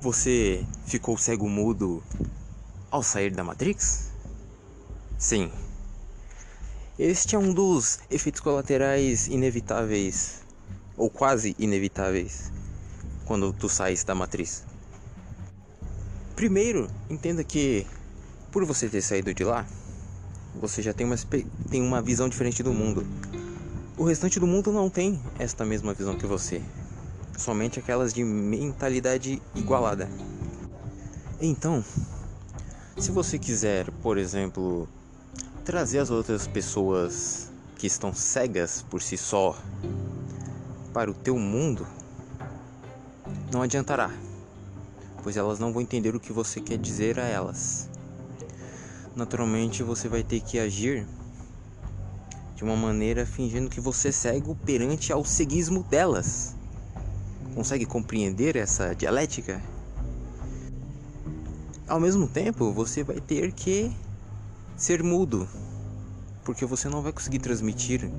Você ficou cego mudo ao sair da Matrix? Sim. Este é um dos efeitos colaterais inevitáveis, ou quase inevitáveis, quando tu sais da matriz. Primeiro, entenda que por você ter saído de lá, você já tem uma, tem uma visão diferente do mundo. O restante do mundo não tem esta mesma visão que você somente aquelas de mentalidade igualada. Então, se você quiser, por exemplo, trazer as outras pessoas que estão cegas por si só para o teu mundo, não adiantará, pois elas não vão entender o que você quer dizer a elas. Naturalmente, você vai ter que agir de uma maneira fingindo que você é cego perante ao ceguismo delas. Consegue compreender essa dialética? Ao mesmo tempo, você vai ter que ser mudo, porque você não vai conseguir transmitir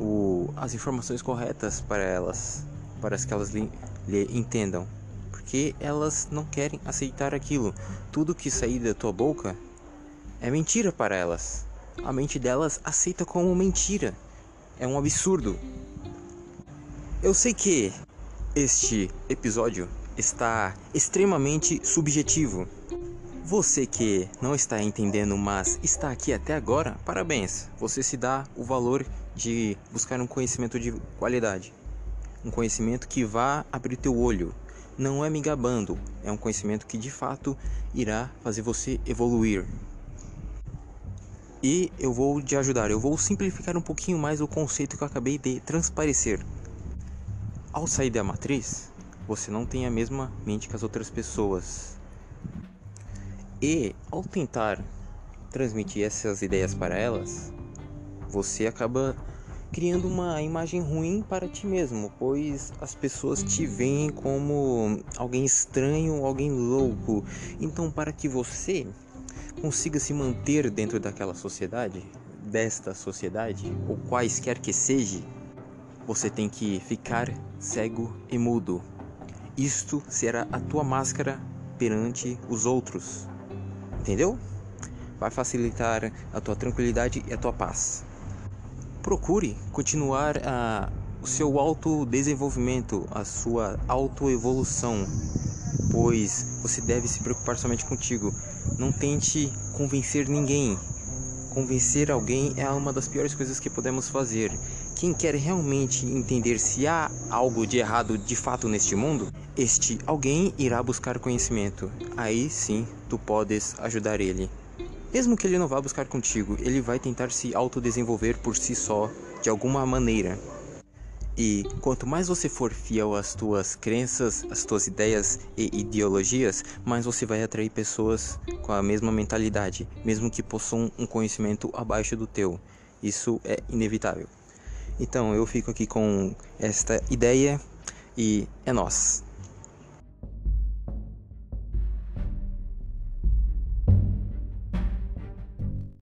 o, as informações corretas para elas, para que elas lhe, lhe entendam, porque elas não querem aceitar aquilo. Tudo que sair da tua boca é mentira para elas. A mente delas aceita como mentira. É um absurdo. Eu sei que este episódio está extremamente subjetivo. Você que não está entendendo, mas está aqui até agora, parabéns. Você se dá o valor de buscar um conhecimento de qualidade. Um conhecimento que vá abrir teu olho. Não é me gabando, é um conhecimento que de fato irá fazer você evoluir. E eu vou te ajudar, eu vou simplificar um pouquinho mais o conceito que eu acabei de transparecer. Ao sair da matriz, você não tem a mesma mente que as outras pessoas. E ao tentar transmitir essas ideias para elas, você acaba criando uma imagem ruim para ti mesmo, pois as pessoas te veem como alguém estranho, alguém louco. Então, para que você consiga se manter dentro daquela sociedade, desta sociedade, ou quaisquer que seja, você tem que ficar cego e mudo. Isto será a tua máscara perante os outros. Entendeu? Vai facilitar a tua tranquilidade e a tua paz. Procure continuar a, o seu autodesenvolvimento, a sua autoevolução, pois você deve se preocupar somente contigo. Não tente convencer ninguém. Convencer alguém é uma das piores coisas que podemos fazer. Quem quer realmente entender se há algo de errado de fato neste mundo, este alguém irá buscar conhecimento. Aí sim tu podes ajudar ele. Mesmo que ele não vá buscar contigo, ele vai tentar se autodesenvolver por si só, de alguma maneira. E quanto mais você for fiel às tuas crenças, às tuas ideias e ideologias, mais você vai atrair pessoas com a mesma mentalidade, mesmo que possuam um conhecimento abaixo do teu. Isso é inevitável. Então eu fico aqui com esta ideia e é nós.